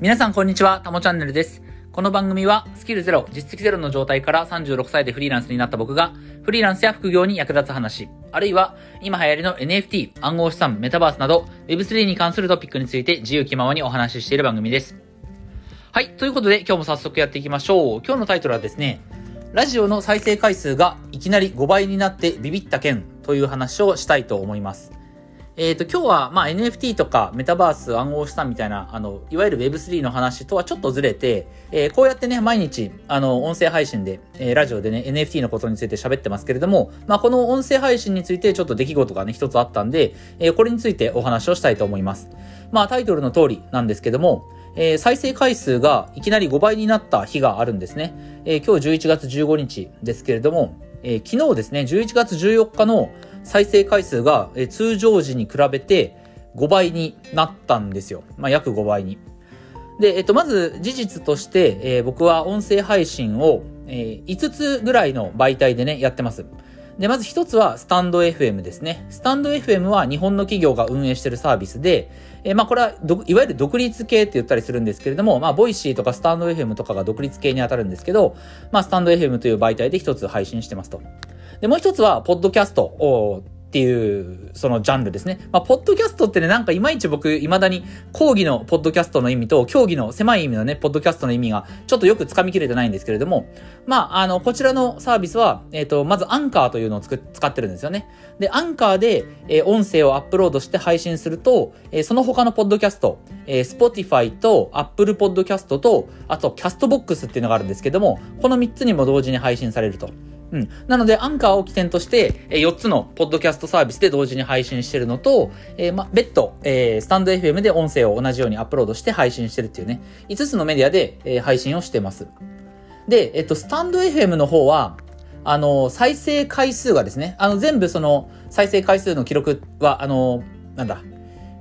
皆さんこんにちは、たもチャンネルです。この番組はスキルゼロ、実績ゼロの状態から36歳でフリーランスになった僕が、フリーランスや副業に役立つ話、あるいは今流行りの NFT、暗号資産、メタバースなど Web3 に関するトピックについて自由気ままにお話ししている番組です。はい、ということで今日も早速やっていきましょう。今日のタイトルはですね、ラジオの再生回数がいきなり5倍になってビビった件という話をしたいと思います。えっ、と、今日は、まあ、NFT とかメタバース暗号資産みたいな、あの、いわゆる Web3 の話とはちょっとずれて、えーこうやってね、毎日、あの、音声配信で、えーラジオでね、NFT のことについて喋ってますけれども、まあ、この音声配信についてちょっと出来事がね、一つあったんで、えこれについてお話をしたいと思います。まあ、タイトルの通りなんですけども、えー再生回数がいきなり5倍になった日があるんですね。えー今日11月15日ですけれども、えー昨日ですね、11月14日の再生回数が、通常時に比べて5倍になったんですよ。まあ、約5倍に。で、えっと、まず事実として、えー僕は音声配信を、えー5つぐらいの媒体でね、やってます。で、まず一つはスタンド FM ですね。スタンド FM は日本の企業が運営しているサービスで、えーまあこれは、いわゆる独立系って言ったりするんですけれども、まあ、ボイシーとかスタンド FM とかが独立系に当たるんですけど、まあ、スタンド FM という媒体で一つ配信してますと。で、もう一つは、ポッドキャストっていう、そのジャンルですね。まあ、ポッドキャストってね、なんかいまいち僕、未だに講義のポッドキャストの意味と、競技の狭い意味のね、ポッドキャストの意味が、ちょっとよく掴みきれてないんですけれども、まあ、あの、こちらのサービスは、えっ、と、まずアンカーというのをつく使ってるんですよね。で、アンカーで、えー音声をアップロードして配信すると、えーその他のポッドキャスト、えー Spotify と Apple Podcast と、あと、キャストボックスっていうのがあるんですけども、この3つにも同時に配信されると。うん。なので、アンカーを起点として、えー4つのポッドキャストサービスで同時に配信してるのと、えーま、別途、えースタンド FM で音声を同じようにアップロードして配信してるっていうね、5つのメディアで、えー配信をしてます。で、えっと、スタンド FM の方は、あの、再生回数がですね、あの、全部その、再生回数の記録は、あの、なんだ、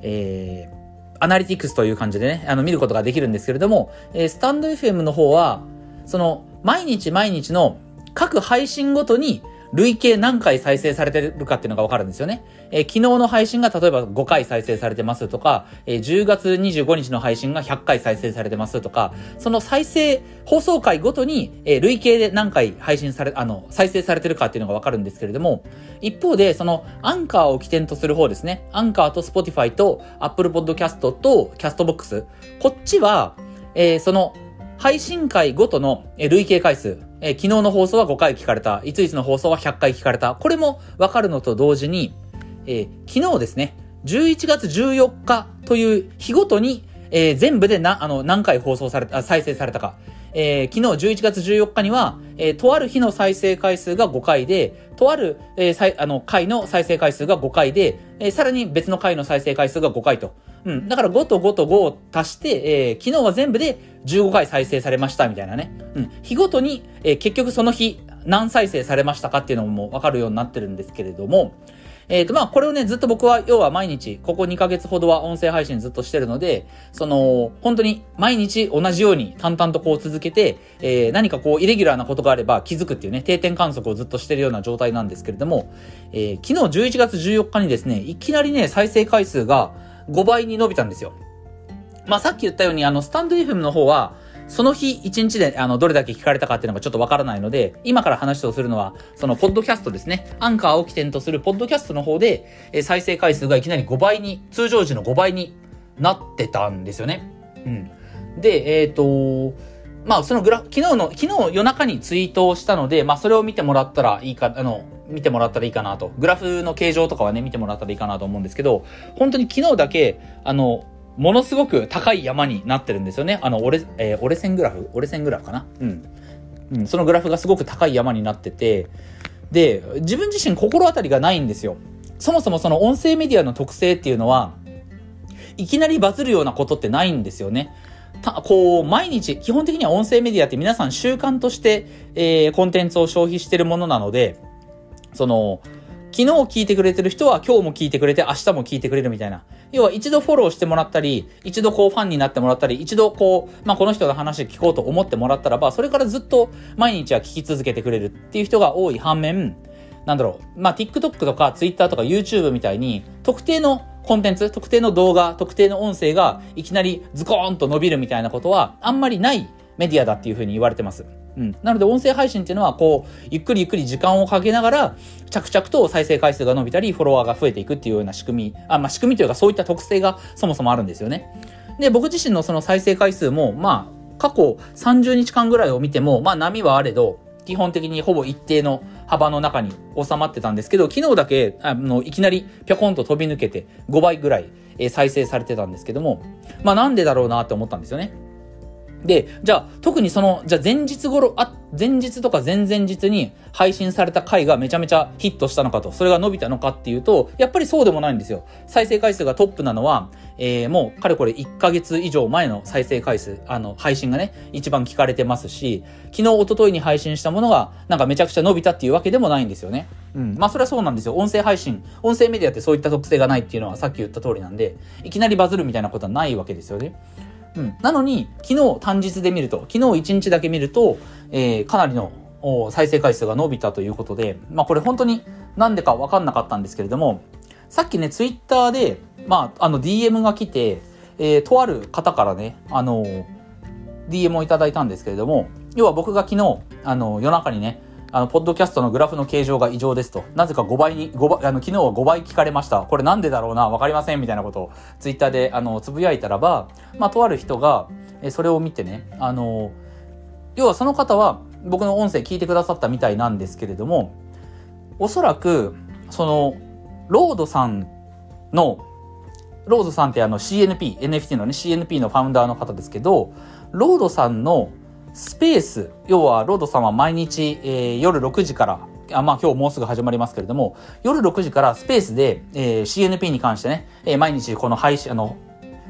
えー、アナリティクスという感じでね、あの、見ることができるんですけれども、えースタンド FM の方は、その、毎日毎日の各配信ごとに、累計何回再生されてるかっていうのがわかるんですよね。えー昨日の配信が例えば5回再生されてますとか、えー10月25日の配信が100回再生されてますとか、その再生、放送回ごとに、えー累計で何回配信され、あの、再生されてるかっていうのがわかるんですけれども、一方で、その、アンカーを起点とする方ですね。アンカーと Spotify と Apple Podcast と Castbox。こっちは、えーその、配信回ごとの累計回数、えー昨日の放送は5回聞かれた、いついつの放送は100回聞かれた、これもわかるのと同時に、えー昨日ですね、11月14日という日ごとに、えー全部でな、あの、何回放送された、再生されたか。えー昨日11月14日には、えーとある日の再生回数が5回で、とある、えーあの、回の再生回数が5回で、えーさらに別の回の再生回数が5回と。うん。だから5と5と5を足して、えー昨日は全部で15回再生されましたみたいなね。うん。日ごとに、えー結局その日何再生されましたかっていうのもわかるようになってるんですけれども、えっ、と、まあ、これをね、ずっと僕は、要は毎日、ここ2ヶ月ほどは音声配信ずっとしてるので、その、本当に毎日同じように淡々とこう続けて、えー何かこう、イレギュラーなことがあれば気づくっていうね、定点観測をずっとしてるような状態なんですけれども、えー昨日11月14日にですね、いきなりね、再生回数が5倍に伸びたんですよ。まあ、さっき言ったように、あの、スタンド FM の方は、その日一日で、あの、どれだけ聞かれたかっていうのがちょっとわからないので、今から話をするのは、その、ポッドキャストですね。アンカーを起点とするポッドキャストの方で、え再生回数がいきなり5倍に、通常時の5倍になってたんですよね。うん。で、えっ、と、まあ、そのグラフ、昨日の、昨日夜中にツイートをしたので、まあ、それを見てもらったらいいか、あの、見てもらったらいいかなと。グラフの形状とかはね、見てもらったらいいかなと思うんですけど、本当に昨日だけ、あの、ものすごく高い山になってるんですよね。あの、折れ、えー折れ線グラフ？折れ線グラフかな？うん。うん、そのグラフがすごく高い山になってて、で、自分自身心当たりがないんですよ。そもそもその音声メディアの特性っていうのは、いきなりバズるようなことってないんですよね。たこう、毎日、基本的には音声メディアって皆さん習慣として、えーコンテンツを消費してるものなので、その、昨日聞いてくれてる人は今日も聞いてくれて明日も聞いてくれるみたいな。要は一度フォローしてもらったり、一度こうファンになってもらったり、一度こう、まあこの人の話聞こうと思ってもらったらば、それからずっと毎日は聞き続けてくれるっていう人が多い反面、なんだろう、まあ TikTok とか Twitter とか YouTube みたいに、特定のコンテンツ、特定の動画、特定の音声がいきなりズコーンと伸びるみたいなことはあんまりないメディアだっていうふうに言われてます。うん。なので音声配信っていうのはこう、ゆっくりゆっくり時間をかけながら、着々と再生回数が伸びたり、フォロワーが増えていくっていうような仕組み、あ、まあ仕組みというかそういった特性がそもそもあるんですよね。で、僕自身のその再生回数も、まあ、過去30日間ぐらいを見ても、まあ波はあれど、基本的にほぼ一定の幅の中に収まってたんですけど、昨日だけ、あの、いきなりぴょこんと飛び抜けて5倍ぐらい、え再生されてたんですけども、まあなんでだろうなって思ったんですよね。で、じゃあ、特にその、じゃあ前日頃、あ、前日とか前々日に配信された回がめちゃめちゃヒットしたのかと、それが伸びたのかっていうと、やっぱりそうでもないんですよ。再生回数がトップなのは、えー、もう、かれこれ1ヶ月以上前の再生回数、あの、配信がね、一番聞かれてますし、昨日、一昨日に配信したものが、なんかめちゃくちゃ伸びたっていうわけでもないんですよね。うん。まあ、それはそうなんですよ。音声配信、音声メディアってそういった特性がないっていうのはさっき言った通りなんで、いきなりバズるみたいなことはないわけですよね。うん。なのに、昨日単日で見ると、昨日1日だけ見ると、えー、かなりの再生回数が伸びたということで、まあこれ本当になんでかわかんなかったんですけれども、さっきね、ツイッターで、まあ、あの DM が来て、えー、とある方からね、あのー、DM をいただいたんですけれども、要は僕が昨日、あの、夜中にね、あの、ポッドキャストのグラフの形状が異常ですと。なぜか5倍に、5倍、あの、昨日は5倍聞かれました。これなんでだろうな、わかりません、みたいなことをツイッターで、あの、つぶやいたらば、まあ、とある人が、え、それを見てね、あの、要はその方は僕の音声聞いてくださったみたいなんですけれども、おそらく、その、ロードさんの、ロードさんってあの CNP、NFT のね、CNP のファウンダーの方ですけど、ロードさんのスペース、要はロードさんは毎日、えー、夜6時から、あまあ今日もうすぐ始まりますけれども、夜6時からスペースで、えー、CNP に関してね、えー、毎日この配信、あの、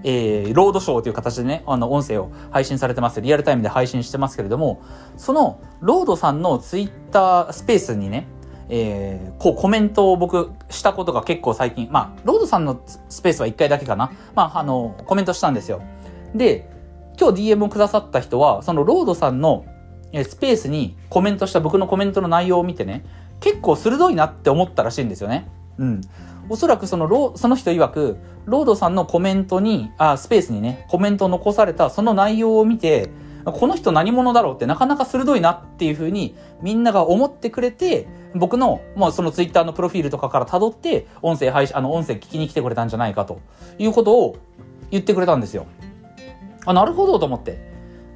えー、ロードショーという形でね、あの、音声を配信されてます。リアルタイムで配信してますけれども、その、ロードさんのツイッタースペースにね、えー、こうコメントを僕したことが結構最近、まあ、ロードさんのスペースは1回だけかな。まあ、あの、コメントしたんですよ。で、今日 DM をくださった人は、そのロードさんのスペースにコメントした僕のコメントの内容を見てね、結構鋭いなって思ったらしいんですよね。うん。おそらくそのロその人曰く、ロードさんのコメントに、あ、スペースにね、コメントを残されたその内容を見て、この人何者だろうってなかなか鋭いなっていうふうにみんなが思ってくれて、僕の、もうそのツイッターのプロフィールとかから辿って、音声配信、あの、音声聞きに来てくれたんじゃないかということを言ってくれたんですよ。あ、なるほどと思って。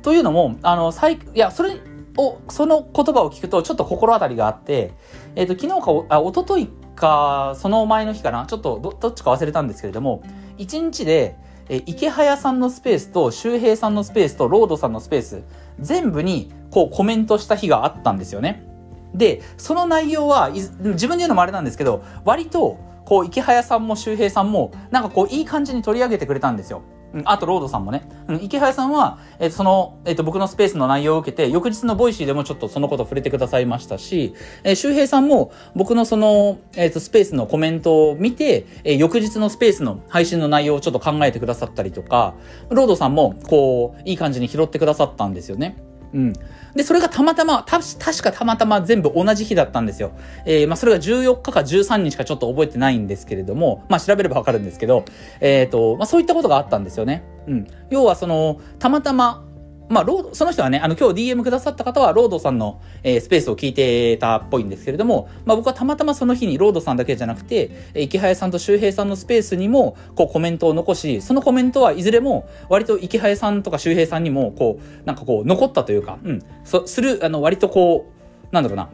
というのも、あの、最、いや、それを、その言葉を聞くとちょっと心当たりがあって、えっ、ー、と、昨日か、あ、一昨日か、その前の日かな、ちょっとど、どっちか忘れたんですけれども、1日で、え、池早さんのスペースと周平さんのスペースとロードさんのスペース全部にこうコメントした日があったんですよね。で、その内容は、自分で言うのもあれなんですけど、割と、こう、池早さんも周平さんも、なんかこう、いい感じに取り上げてくれたんですよ。うん、あと、ロードさんもね。うん、池早さんは、えっ、ー、と、その、えっ、ー、と、僕のスペースの内容を受けて、翌日の Voicy でもちょっとそのこと触れてくださいましたし、えー、周平さんも、僕のその、えっ、と、スペースのコメントを見て、え翌日のスペースの配信の内容をちょっと考えてくださったりとか、ロードさんも、こう、いい感じに拾ってくださったんですよね。うん。で、それがたまたま、た、確かたまたま全部同じ日だったんですよ。えー、まあ、それが14日か13日かちょっと覚えてないんですけれども、まあ、調べればわかるんですけど、えっ、ー、と、まあ、そういったことがあったんですよね。うん。要はその、たまたま、まあ、ロード、その人はね、あの、今日 DM くださった方は、ロードさんの、えー、スペースを聞いてたっぽいんですけれども、まあ、僕はたまたまその日に、ロードさんだけじゃなくて、えー、池早さんと周平さんのスペースにも、こう、コメントを残し、そのコメントはいずれも、割と池早さんとか周平さんにも、こう、なんかこう、残ったというか、うん、そ、する、あの、割とこう、なんだろうな、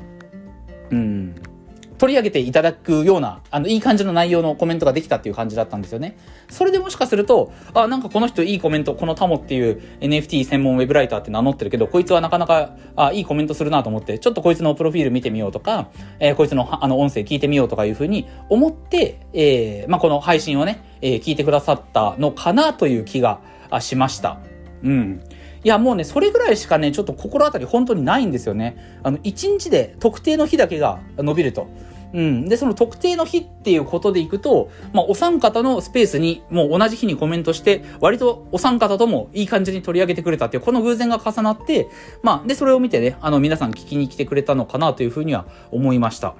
うん、取り上げていただくような、あの、いい感じの内容のコメントができたっていう感じだったんですよね。それでもしかすると、あ、なんかこの人いいコメント、このタモっていう NFT 専門ウェブライターって名乗ってるけど、こいつはなかなか、あ、いいコメントするなと思って、ちょっとこいつのプロフィール見てみようとか、えー、こいつのあの音声聞いてみようとかいうふうに思って、えー、まあ、この配信をね、えー、聞いてくださったのかなという気がしました。うん。いや、もうね、それぐらいしかね、ちょっと心当たり本当にないんですよね。あの、1日で特定の日だけが伸びると。うん。で、その特定の日っていうことでいくと、まあ、お三方のスペースにもう同じ日にコメントして、割とお三方ともいい感じに取り上げてくれたっていう、この偶然が重なって、まあ、で、それを見てね、あの、皆さん聞きに来てくれたのかなというふうには思いました。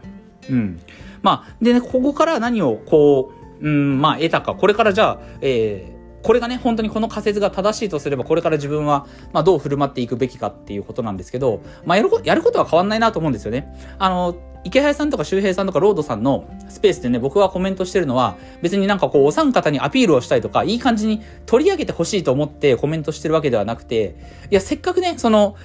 うん。まあ、でね、ここから何をこう、うん、まあ、得たか。これからじゃあ、えー、これがね、本当にこの仮説が正しいとすれば、これから自分は、まあ、どう振る舞っていくべきかっていうことなんですけど、まあ、やること、は変わんないなと思うんですよね。あの、池早さんとか周平さんとかロードさんのスペースでね、僕はコメントしてるのは、別になんかこう、お三方にアピールをしたいとか、いい感じに取り上げてほしいと思ってコメントしてるわけではなくて、いや、せっかくね、その、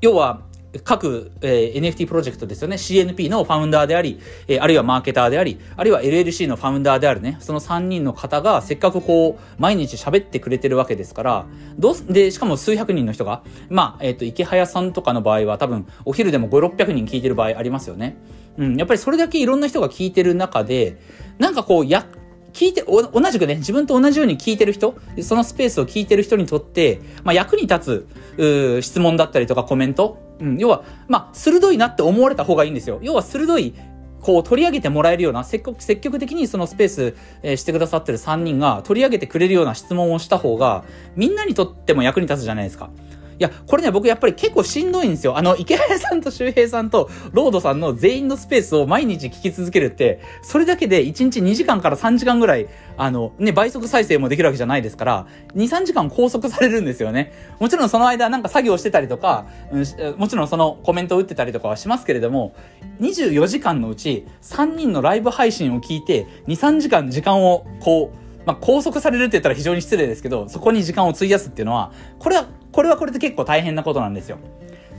要は、各、えー、NFT プロジェクトですよね。CNP のファウンダーであり、えー、あるいはマーケターであり、あるいは LLC のファウンダーであるね、その3人の方がせっかくこう、毎日喋ってくれてるわけですから、どうで、しかも数百人の人が、まあ、えっ、ー、と、池早さんとかの場合は多分、お昼でも5、600人聞いてる場合ありますよね。うん、やっぱりそれだけいろんな人が聞いてる中で、なんかこう、や、聞いて、同じくね、自分と同じように聞いてる人、そのスペースを聞いてる人にとって、まあ、役に立つ、う質問だったりとかコメント、うん、要は、まあ、鋭いなって思われた方がいいんですよ。要は鋭い、こう取り上げてもらえるような、積極積極的にそのスペース、えー、してくださってる3人が取り上げてくれるような質問をした方が、みんなにとっても役に立つじゃないですか。いや、これね、僕やっぱり結構しんどいんですよ。あの、池早さんと周平さんとロードさんの全員のスペースを毎日聞き続けるって、それだけで1日2時間から3時間ぐらい、あの、ね、倍速再生もできるわけじゃないですから、2、3時間拘束されるんですよね。もちろんその間なんか作業してたりとか、うん、もちろんそのコメントを打ってたりとかはしますけれども、24時間のうち3人のライブ配信を聞いて、2、3時間時間をこう、まあ、拘束されるって言ったら非常に失礼ですけど、そこに時間を費やすっていうのは、これはこれはこれで結構大変なことなんですよ。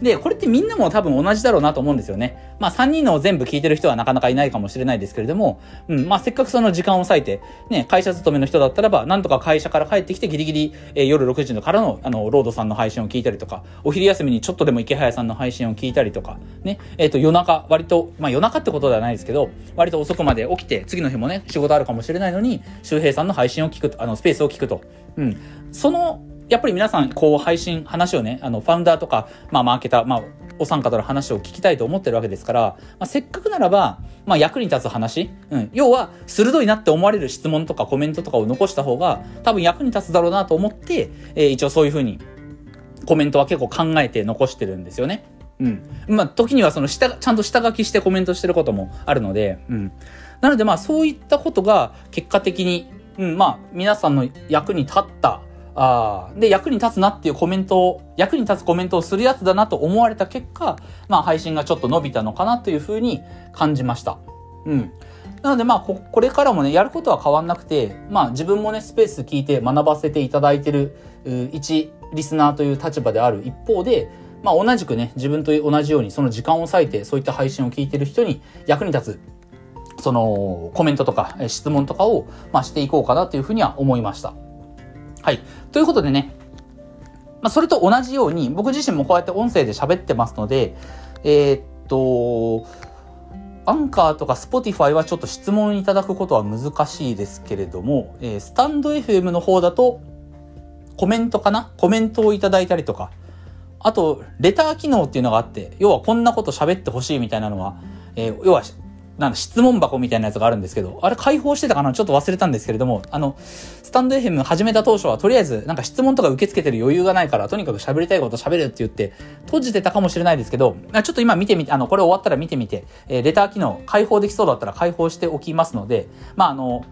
で、これってみんなも多分同じだろうなと思うんですよね。まあ3人の全部聞いてる人はなかなかいないかもしれないですけれども、うん、まあせっかくその時間を割いて、ね、会社勤めの人だったらば、なんとか会社から帰ってきてギリギリ、えー、夜6時からの、あの、ロードさんの配信を聞いたりとか、お昼休みにちょっとでも池早さんの配信を聞いたりとか、ね、えっ、ー、と夜中、割と、まあ夜中ってことではないですけど、割と遅くまで起きて、次の日もね、仕事あるかもしれないのに、周平さんの配信を聞くと、あの、スペースを聞くと。うん。その、やっぱり皆さん、こう、配信、話をね、あの、ファウンダーとか、まあ、マーケター、まあ、お三方の話を聞きたいと思ってるわけですから、まあ、せっかくならば、まあ、役に立つ話、うん、要は、鋭いなって思われる質問とかコメントとかを残した方が、多分役に立つだろうなと思って、えー、一応そういうふうに、コメントは結構考えて残してるんですよね。うん。まあ、時にはその下、ちゃんと下書きしてコメントしてることもあるので、うん。なのでまあ、そういったことが結果的に、うん、まあ、皆さんの役に立ったあで、役に立つなっていうコメントを、役に立つコメントをするやつだなと思われた結果、まあ配信がちょっと伸びたのかなというふうに感じました。うん。なのでまあこ、これからもね、やることは変わんなくて、まあ自分もね、スペース聞いて学ばせていただいてる、一リスナーという立場である一方で、まあ同じくね、自分と同じようにその時間を割いてそういった配信を聞いてる人に役に立つ、そのコメントとか質問とかを、まあ、していこうかなというふうには思いました。はい。ということでね、まあ、それと同じように、僕自身もこうやって音声で喋ってますので、えー、っと、アンカーとか Spotify はちょっと質問いただくことは難しいですけれども、えー、スタンド FM の方だと、コメントかな？コメントをいただいたりとか、あと、レター機能っていうのがあって、要はこんなこと喋ってほしいみたいなのは、えー、要はなんだ、質問箱みたいなやつがあるんですけど、あれ開放してたかな？ちょっと忘れたんですけれども、あの、スタンド FM 始めた当初は、とりあえず、なんか質問とか受け付けてる余裕がないから、とにかく喋りたいこと喋るって言って、閉じてたかもしれないですけど、ちょっと今見てみて、あの、これ終わったら見てみて、えー、レター機能開放できそうだったら開放しておきますので、まあ、あの、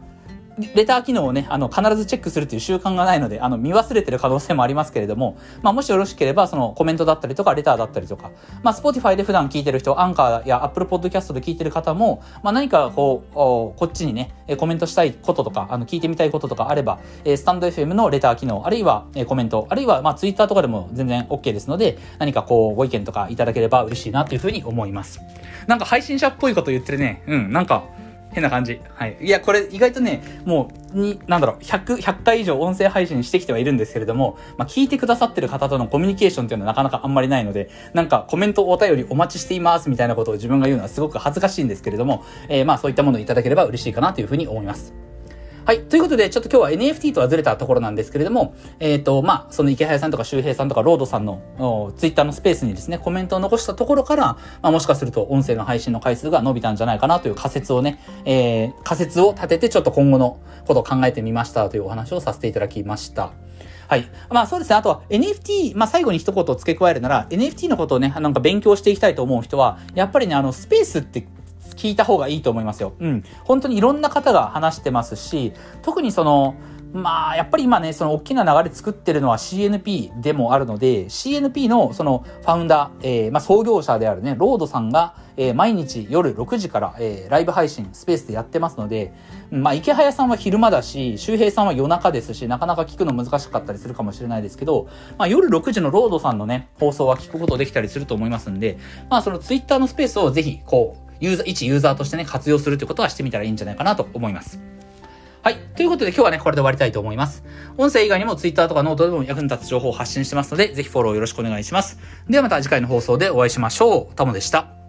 レター機能をね、あの、必ずチェックするっていう習慣がないので、あの、見忘れてる可能性もありますけれども、まあ、もしよろしければ、その、コメントだったりとか、レターだったりとか、まあ、Spotify で普段聞いてる人、アンカーや Apple Podcast で聞いてる方も、まあ、何かこう、こっちにね、コメントしたいこととか、あの、聞いてみたいこととかあれば、スタンド FM のレター機能、あるいは、コメント、あるいは、まあ、Twitter とかでも全然 OK ですので、何かこう、ご意見とかいただければ嬉しいなというふうに思います。なんか配信者っぽいこと言ってるね。うん、なんか、変な感じ。はい。いや、これ意外とね、もう、に、なんだろう、100、100回以上音声配信してきてはいるんですけれども、まあ、聞いてくださってる方とのコミュニケーションっていうのはなかなかあんまりないので、なんかコメントお便りお待ちしていますみたいなことを自分が言うのはすごく恥ずかしいんですけれども、えー、まあそういったものをいただければ嬉しいかなというふうに思います。はい。ということで、ちょっと今日は NFT とはずれたところなんですけれども、えっ、ー、と、まあ、その池早さんとか周平さんとかロードさんのツイッターのスペースにですね、コメントを残したところから、まあ、もしかすると音声の配信の回数が伸びたんじゃないかなという仮説をね、えー、仮説を立ててちょっと今後のことを考えてみましたというお話をさせていただきました。はい。まあそうですね。あとは NFT、まあ最後に一言付け加えるなら、NFT のことをね、なんか勉強していきたいと思う人は、やっぱりね、あの、スペースって聞いた方がいいと思いますよ。うん。本当にいろんな方が話してますし、特にその、まあ、やっぱり今ね、その大きな流れ作ってるのは CNP でもあるので、CNP のそのファウンダー、えー、まあ創業者であるね、ロードさんが、えー、毎日夜6時から、えー、ライブ配信、スペースでやってますので、まあ、池早さんは昼間だし、周平さんは夜中ですし、なかなか聞くの難しかったりするかもしれないですけど、まあ、夜6時のロードさんのね、放送は聞くことできたりすると思いますんで、まあ、そのツイッターのスペースをぜひ、こう、ユーザー、一ユーザーとしてね、活用するということはしてみたらいいんじゃないかなと思います。はい。ということで今日はね、これで終わりたいと思います。音声以外にも Twitter とかノートでも役に立つ情報を発信してますので、ぜひフォローよろしくお願いします。ではまた次回の放送でお会いしましょう。タモでした。